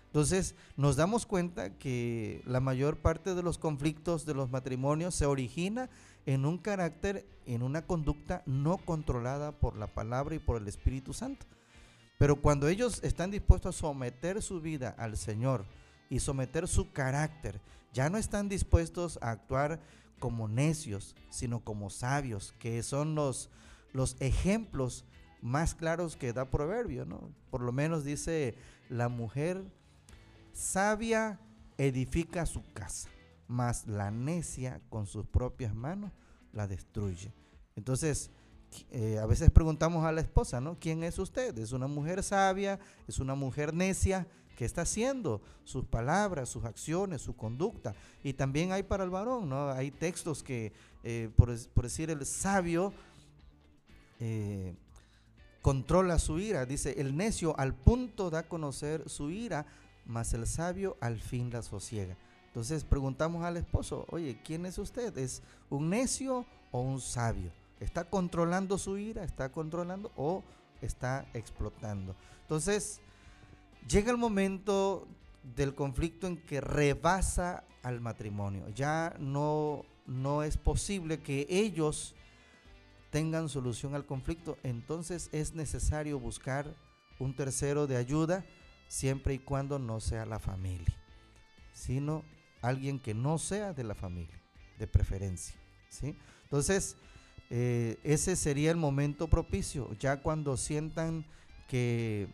Entonces nos damos cuenta que la mayor parte de los conflictos de los matrimonios se origina en un carácter, en una conducta no controlada por la palabra y por el Espíritu Santo. Pero cuando ellos están dispuestos a someter su vida al Señor y someter su carácter, ya no están dispuestos a actuar como necios, sino como sabios, que son los, los ejemplos más claros que da Proverbio, ¿no? Por lo menos dice la mujer sabia edifica su casa, mas la necia con sus propias manos la destruye. Entonces, eh, a veces preguntamos a la esposa, ¿no? ¿Quién es usted? ¿Es una mujer sabia? ¿Es una mujer necia? ¿Qué está haciendo? Sus palabras, sus acciones, su conducta. Y también hay para el varón, ¿no? Hay textos que, eh, por, por, decir, el sabio eh, controla su ira. Dice, el necio al punto da a conocer su ira, mas el sabio al fin la sosiega. Entonces preguntamos al esposo, oye, ¿quién es usted? ¿Es un necio o un sabio? ¿Está controlando su ira? ¿Está controlando o está explotando? Entonces, llega el momento del conflicto en que rebasa al matrimonio. Ya no, no es posible que ellos tengan solución al conflicto. Entonces es necesario buscar un tercero de ayuda siempre y cuando no sea la familia, sino alguien que no sea de la familia, de preferencia. ¿sí? Entonces, eh, ese sería el momento propicio, ya cuando sientan que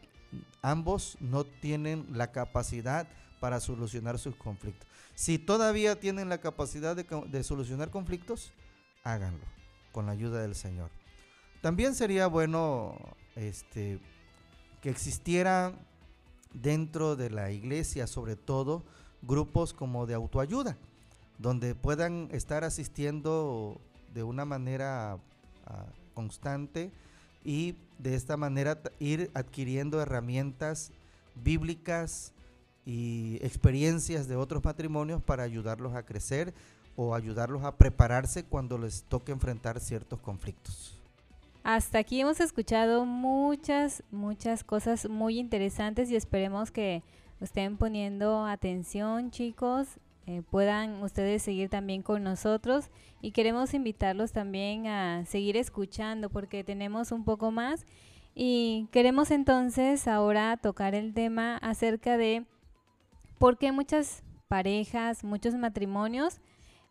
ambos no tienen la capacidad para solucionar sus conflictos. Si todavía tienen la capacidad de, solucionar conflictos, háganlo con la ayuda del Señor. También sería bueno este, que existiera dentro de la iglesia, sobre todo, grupos como de autoayuda, donde puedan estar asistiendo de una manera ah, constante y de esta manera ir adquiriendo herramientas bíblicas y experiencias de otros matrimonios para ayudarlos a crecer o ayudarlos a prepararse cuando les toque enfrentar ciertos conflictos. Hasta aquí hemos escuchado muchas, muchas cosas muy interesantes y esperemos que estén poniendo atención, chicos. Eh, puedan ustedes seguir también con nosotros. Y queremos invitarlos también a seguir escuchando porque tenemos un poco más. Y queremos entonces ahora tocar el tema acerca de por qué muchas parejas, muchos matrimonios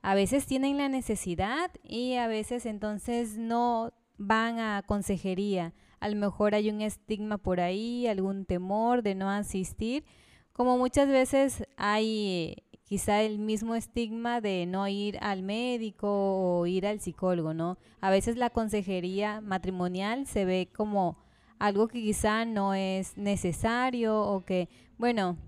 a veces tienen la necesidad y a veces entonces no van a consejería. A lo mejor hay un estigma por ahí, algún temor de no asistir, como muchas veces hay quizá el mismo estigma de no ir al médico o ir al psicólogo, ¿no? A veces la consejería matrimonial se ve como algo que quizá no es necesario o que, bueno,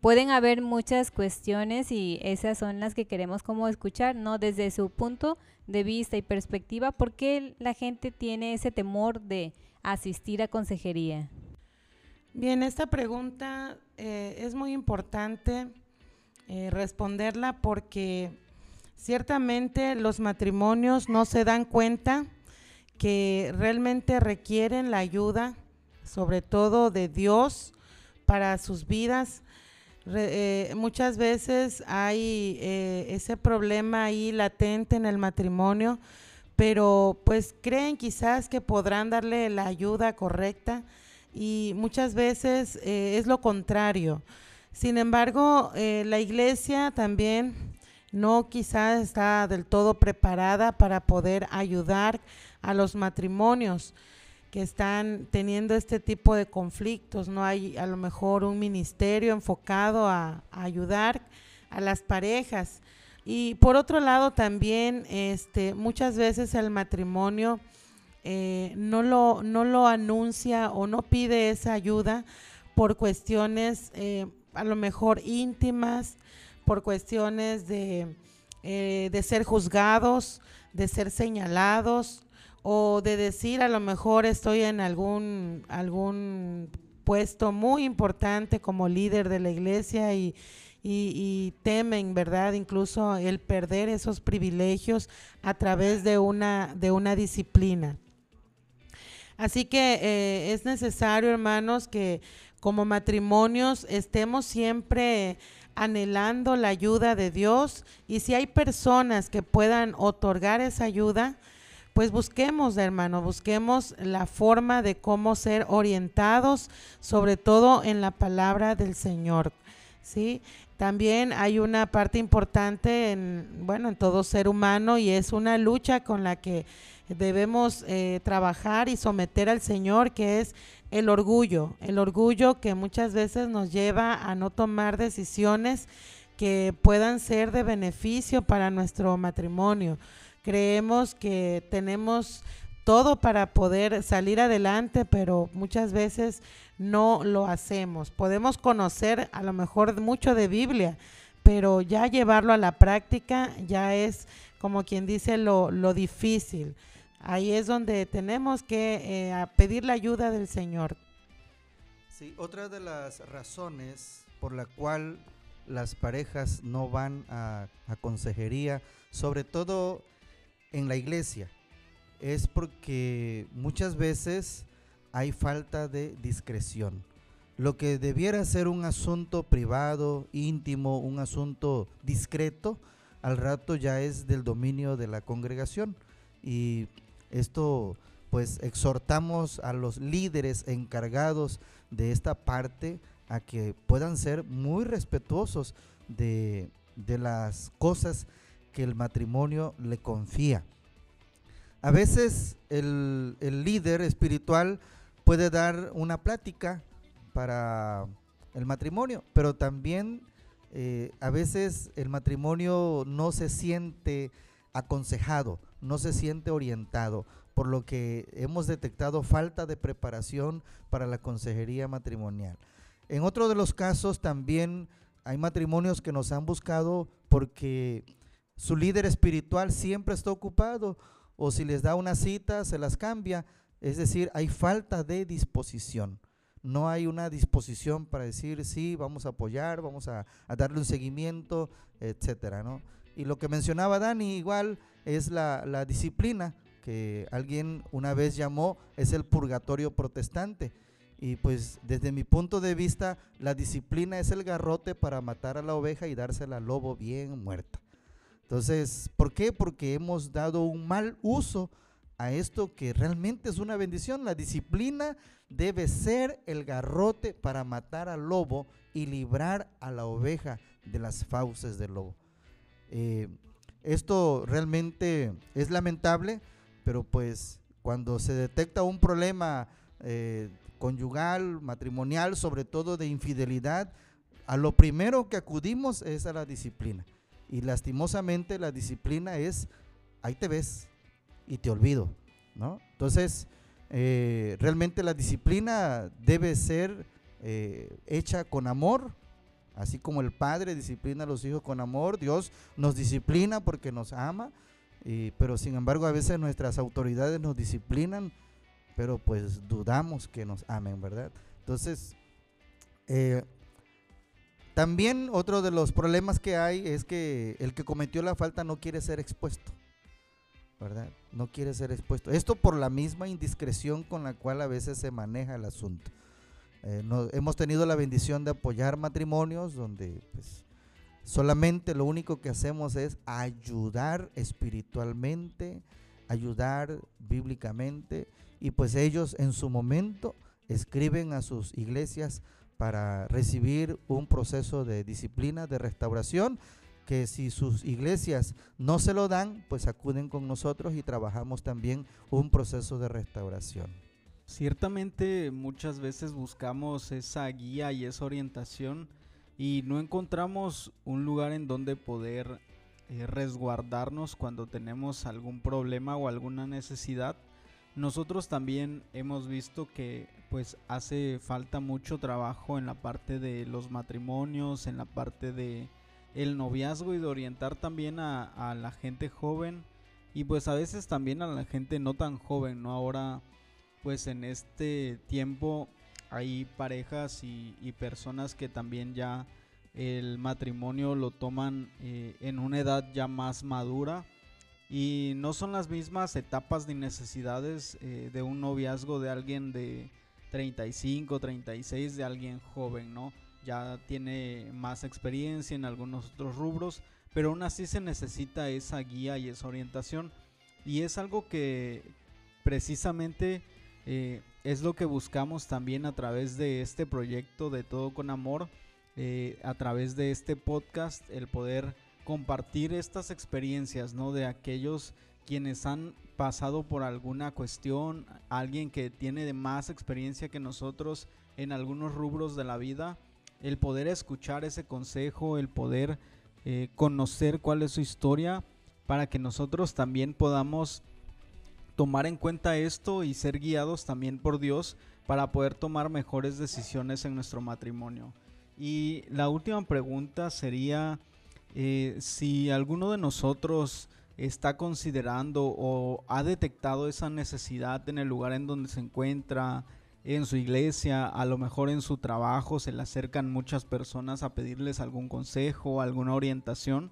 pueden haber muchas cuestiones y esas son las que queremos como escuchar, ¿no? Desde su punto de vista y perspectiva, ¿por qué la gente tiene ese temor de asistir a consejería? Bien, esta pregunta eh, es muy importante eh, responderla porque ciertamente los matrimonios no se dan cuenta que realmente requieren la ayuda, sobre todo de Dios, para sus vidas eh, muchas veces hay eh, ese problema ahí latente en el matrimonio, pero pues creen quizás que podrán darle la ayuda correcta y muchas veces es lo contrario. Sin embargo, la iglesia también no quizás está del todo preparada para poder ayudar a los matrimonios que están teniendo este tipo de conflictos. No hay a lo mejor un ministerio enfocado a, ayudar a las parejas. Y por otro lado también este, muchas veces el matrimonio eh, no, lo, no lo anuncia o no pide esa ayuda por cuestiones eh, a lo mejor íntimas, por cuestiones de, eh, de ser juzgados, de ser señalados o de decir a lo mejor estoy en algún, algún puesto muy importante como líder de la iglesia y, temen, ¿verdad? Incluso el perder esos privilegios a través de una, de una disciplina. Así que eh, es necesario, hermanos, que como matrimonios estemos siempre anhelando la ayuda de Dios y si hay personas que puedan otorgar esa ayuda, pues busquemos, hermano, busquemos la forma de cómo ser orientados, sobre todo en la palabra del Señor, ¿sí? También hay una parte importante en, bueno, en todo ser humano y es una lucha con la que debemos eh, trabajar y someter al Señor, que es el orgullo, el orgullo que muchas veces nos lleva a no tomar decisiones que puedan ser de beneficio para nuestro matrimonio creemos que tenemos todo para poder salir adelante, pero muchas veces no lo hacemos. Podemos conocer a lo mejor mucho de Biblia, pero ya llevarlo a la práctica ya es como quien dice lo, difícil. Ahí es donde tenemos que eh, pedir la ayuda del Señor. Sí, otra de las razones por la cual las parejas no van a, a consejería, sobre todo en la iglesia, es porque muchas veces hay falta de discreción. Lo que debiera ser un asunto privado, íntimo, un asunto discreto, al rato ya es del dominio de la congregación. Y esto, pues exhortamos a los líderes encargados de esta parte a que puedan ser muy respetuosos de, de las cosas que el matrimonio le confía. A veces el, el líder espiritual puede dar una plática para el matrimonio, pero también eh, a veces el matrimonio no se siente aconsejado, no se siente orientado, por lo que hemos detectado falta de preparación para la consejería matrimonial. En otro de los casos también hay matrimonios que nos han buscado porque su líder espiritual siempre está ocupado o si les da una cita se las cambia, es decir, hay falta de disposición no hay una disposición para decir, sí, vamos a apoyar, vamos a, darle un seguimiento, etcétera, ¿no? Y lo que mencionaba Dani igual es la, disciplina, que alguien una vez llamó, es el purgatorio protestante. Y pues desde mi punto de vista, la disciplina es el garrote para matar a la oveja y dársela al lobo bien muerta. Entonces, ¿por qué? Porque hemos dado un mal uso a esto que realmente es una bendición. La disciplina debe ser el garrote para matar al lobo y librar a la oveja de las fauces del lobo. Eh, esto realmente es lamentable, pero pues cuando se detecta un problema eh, conyugal, matrimonial, sobre todo de infidelidad, a lo primero que acudimos es a la disciplina. Y lastimosamente la disciplina es, ahí te ves y te olvido, ¿no? Entonces, eh, realmente la disciplina debe ser eh, hecha con amor, así como el Padre disciplina a los hijos con amor, Dios nos disciplina porque nos ama, pero sin embargo a veces nuestras autoridades nos disciplinan, pero pues dudamos que nos amen, ¿verdad? Entonces, eh, también otro de los problemas que hay es que el que cometió la falta no quiere ser expuesto. ¿verdad? No quiere ser expuesto. Esto por la misma indiscreción con la cual a veces se maneja el asunto. Eh, hemos tenido la bendición de apoyar matrimonios donde pues, solamente lo único que hacemos es ayudar espiritualmente, ayudar bíblicamente y pues ellos en su momento escriben a sus iglesias para recibir un proceso de disciplina, de restauración que si sus iglesias no se lo dan, pues acuden con nosotros y trabajamos también un proceso de restauración. Ciertamente muchas veces buscamos esa guía y esa orientación y no encontramos un lugar en donde poder eh, resguardarnos cuando tenemos algún problema o alguna necesidad. Nosotros también hemos visto que pues hace falta mucho trabajo en la parte de los matrimonios, en la parte de el noviazgo y de orientar también a, la gente joven y pues a veces también a la gente no tan joven, ¿no? Ahora pues en este tiempo hay parejas y, personas que también ya el matrimonio lo toman eh, en una edad ya más madura y no son las mismas etapas ni necesidades eh, de un noviazgo de alguien de 35, 36, de alguien joven, ¿no? ya tiene más experiencia en algunos otros rubros, pero aún así se necesita esa guía y esa orientación. Y es algo que precisamente eh, es lo que buscamos también a través de este proyecto de Todo con Amor, eh, a través de este podcast, el poder compartir estas experiencias, ¿no? De aquellos quienes han pasado por alguna cuestión, alguien que tiene de más experiencia que nosotros en algunos rubros de la vida el poder escuchar ese consejo, el poder eh, conocer cuál es su historia, para que nosotros también podamos tomar en cuenta esto y ser guiados también por Dios para poder tomar mejores decisiones en nuestro matrimonio. Y la última pregunta sería eh, si alguno de nosotros está considerando o ha detectado esa necesidad en el lugar en donde se encuentra, en su iglesia, a lo mejor en su trabajo se le acercan muchas personas a pedirles algún consejo, alguna orientación.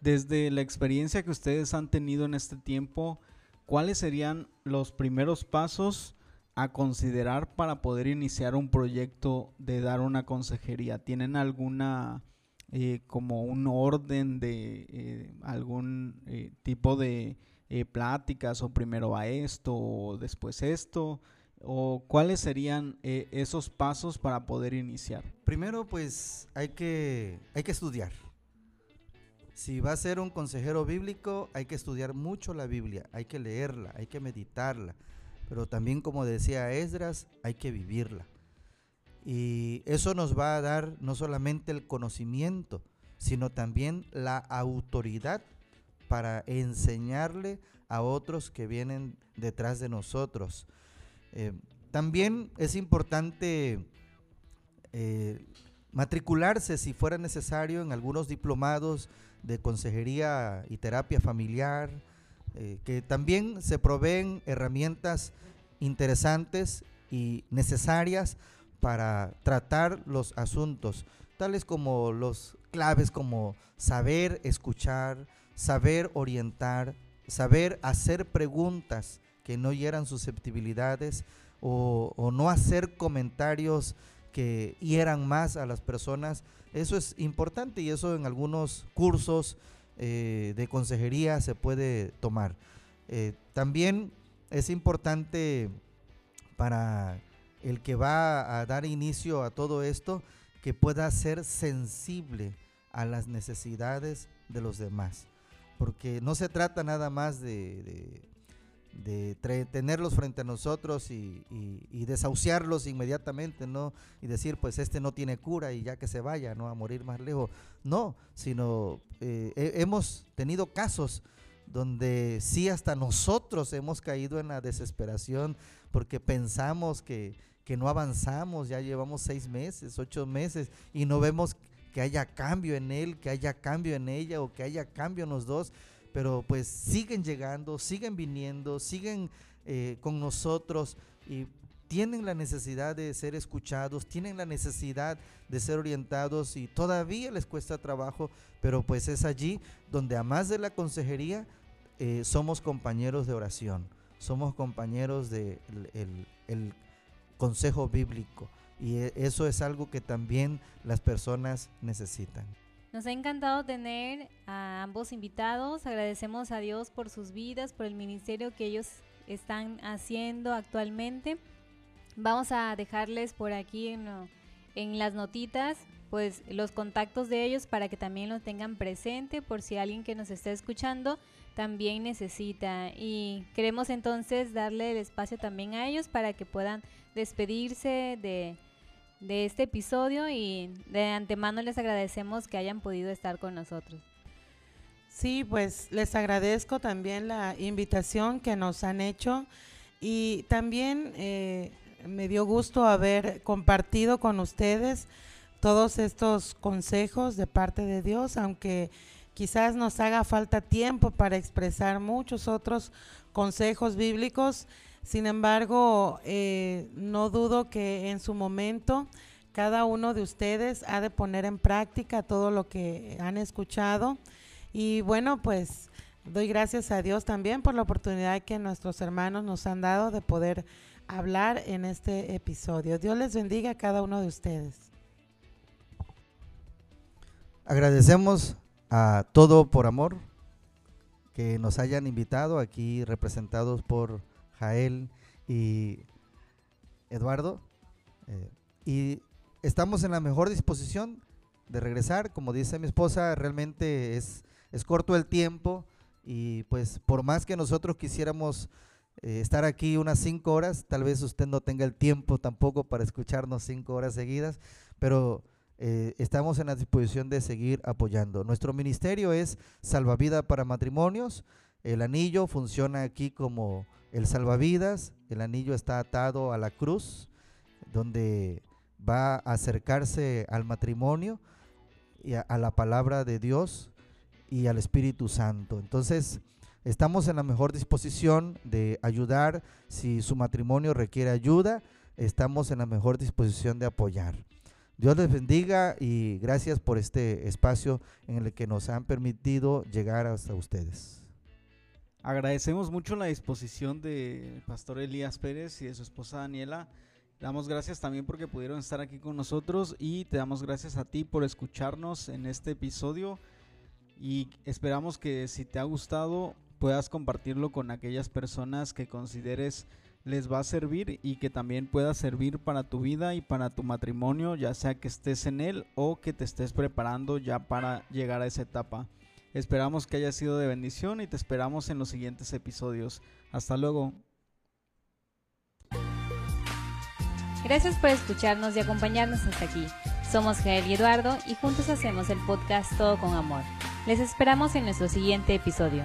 Desde la experiencia que ustedes han tenido en este tiempo, ¿cuáles serían los primeros pasos a considerar para poder iniciar un proyecto de dar una consejería? ¿Tienen alguna eh, como un orden de eh, algún eh, tipo de pláticas o primero va esto o después esto? ¿O cuáles serían esos pasos para poder iniciar? Primero pues hay que, hay que estudiar. Si va a ser un consejero bíblico, hay que estudiar mucho la Biblia, hay que leerla, hay que meditarla, pero también como decía Esdras, hay que vivirla. Y eso nos va a dar no solamente el conocimiento, sino también la autoridad para enseñarle a otros que vienen detrás de nosotros. Eh, también es importante eh, matricularse si fuera necesario en algunos diplomados de consejería y terapia familiar, eh, que también se proveen herramientas interesantes y necesarias para tratar los asuntos, tales como los claves como saber escuchar, saber orientar, saber hacer preguntas que no hieran susceptibilidades o, o no hacer comentarios que hieran más a las personas. Eso es importante y eso en algunos cursos eh, de consejería se puede tomar. Eh, también es importante para el que va a dar inicio a todo esto que pueda ser sensible a las necesidades de los demás. Porque no se trata nada más de de tenerlos frente a nosotros y, desahuciarlos inmediatamente, ¿no? Y decir, pues este no tiene cura y ya que se vaya, ¿no? A morir más lejos. No, sino eh, hemos tenido casos donde sí hasta nosotros hemos caído en la desesperación porque pensamos que, que no avanzamos, ya llevamos seis meses, ocho meses y no vemos que haya cambio en él, que haya cambio en ella o que haya cambio en los dos pero pues siguen llegando, siguen viniendo, siguen eh, con nosotros y tienen la necesidad de ser escuchados, tienen la necesidad de ser orientados y todavía les cuesta trabajo, pero pues es allí donde a más de la consejería eh, somos compañeros de oración, somos compañeros del de el consejo bíblico y e, eso es algo que también las personas necesitan. Nos ha encantado tener a ambos invitados. Agradecemos a Dios por sus vidas, por el ministerio que ellos están haciendo actualmente. Vamos a dejarles por aquí en, las notitas pues los contactos de ellos para que también los tengan presente por si alguien que nos está escuchando también necesita y queremos entonces darle el espacio también a ellos para que puedan despedirse de de este episodio y de antemano les agradecemos que hayan podido estar con nosotros. Sí, pues les agradezco también la invitación que nos han hecho y también eh, me dio gusto haber compartido con ustedes todos estos consejos de parte de Dios, aunque quizás nos haga falta tiempo para expresar muchos otros consejos bíblicos. Sin embargo, eh, no dudo que en su momento cada uno de ustedes ha de poner en práctica todo lo que han escuchado. Y bueno, pues doy gracias a Dios también por la oportunidad que nuestros hermanos nos han dado de poder hablar en este episodio. Dios les bendiga a cada uno de ustedes. Agradecemos a todo por amor que nos hayan invitado aquí representados por Jael y Eduardo. Eh, y estamos en la mejor disposición de regresar. Como dice mi esposa, realmente es, es corto el tiempo y pues por más que nosotros quisiéramos eh, estar aquí unas cinco horas, tal vez usted no tenga el tiempo tampoco para escucharnos cinco horas seguidas, pero eh, estamos en la disposición de seguir apoyando. Nuestro ministerio es Salvavida para Matrimonios. El anillo funciona aquí como el salvavidas, el anillo está atado a la cruz, donde va a acercarse al matrimonio y a, la palabra de Dios y al Espíritu Santo. Entonces, estamos en la mejor disposición de ayudar si su matrimonio requiere ayuda. estamos en la mejor disposición de apoyar. Dios les bendiga y gracias por este espacio en el que nos han permitido llegar hasta ustedes. Agradecemos mucho la disposición de Pastor Elías Pérez y de su esposa Daniela. Damos gracias también porque pudieron estar aquí con nosotros y te damos gracias a ti por escucharnos en este episodio y esperamos que si te ha gustado puedas compartirlo con aquellas personas que consideres les va a servir y que también pueda servir para tu vida y para tu matrimonio, ya sea que estés en él o que te estés preparando ya para llegar a esa etapa. Esperamos que haya sido de bendición y te esperamos en los siguientes episodios. Hasta luego. Gracias por escucharnos y acompañarnos hasta aquí. Somos Jael y Eduardo y juntos hacemos el podcast Todo con Amor. Les esperamos en nuestro siguiente episodio.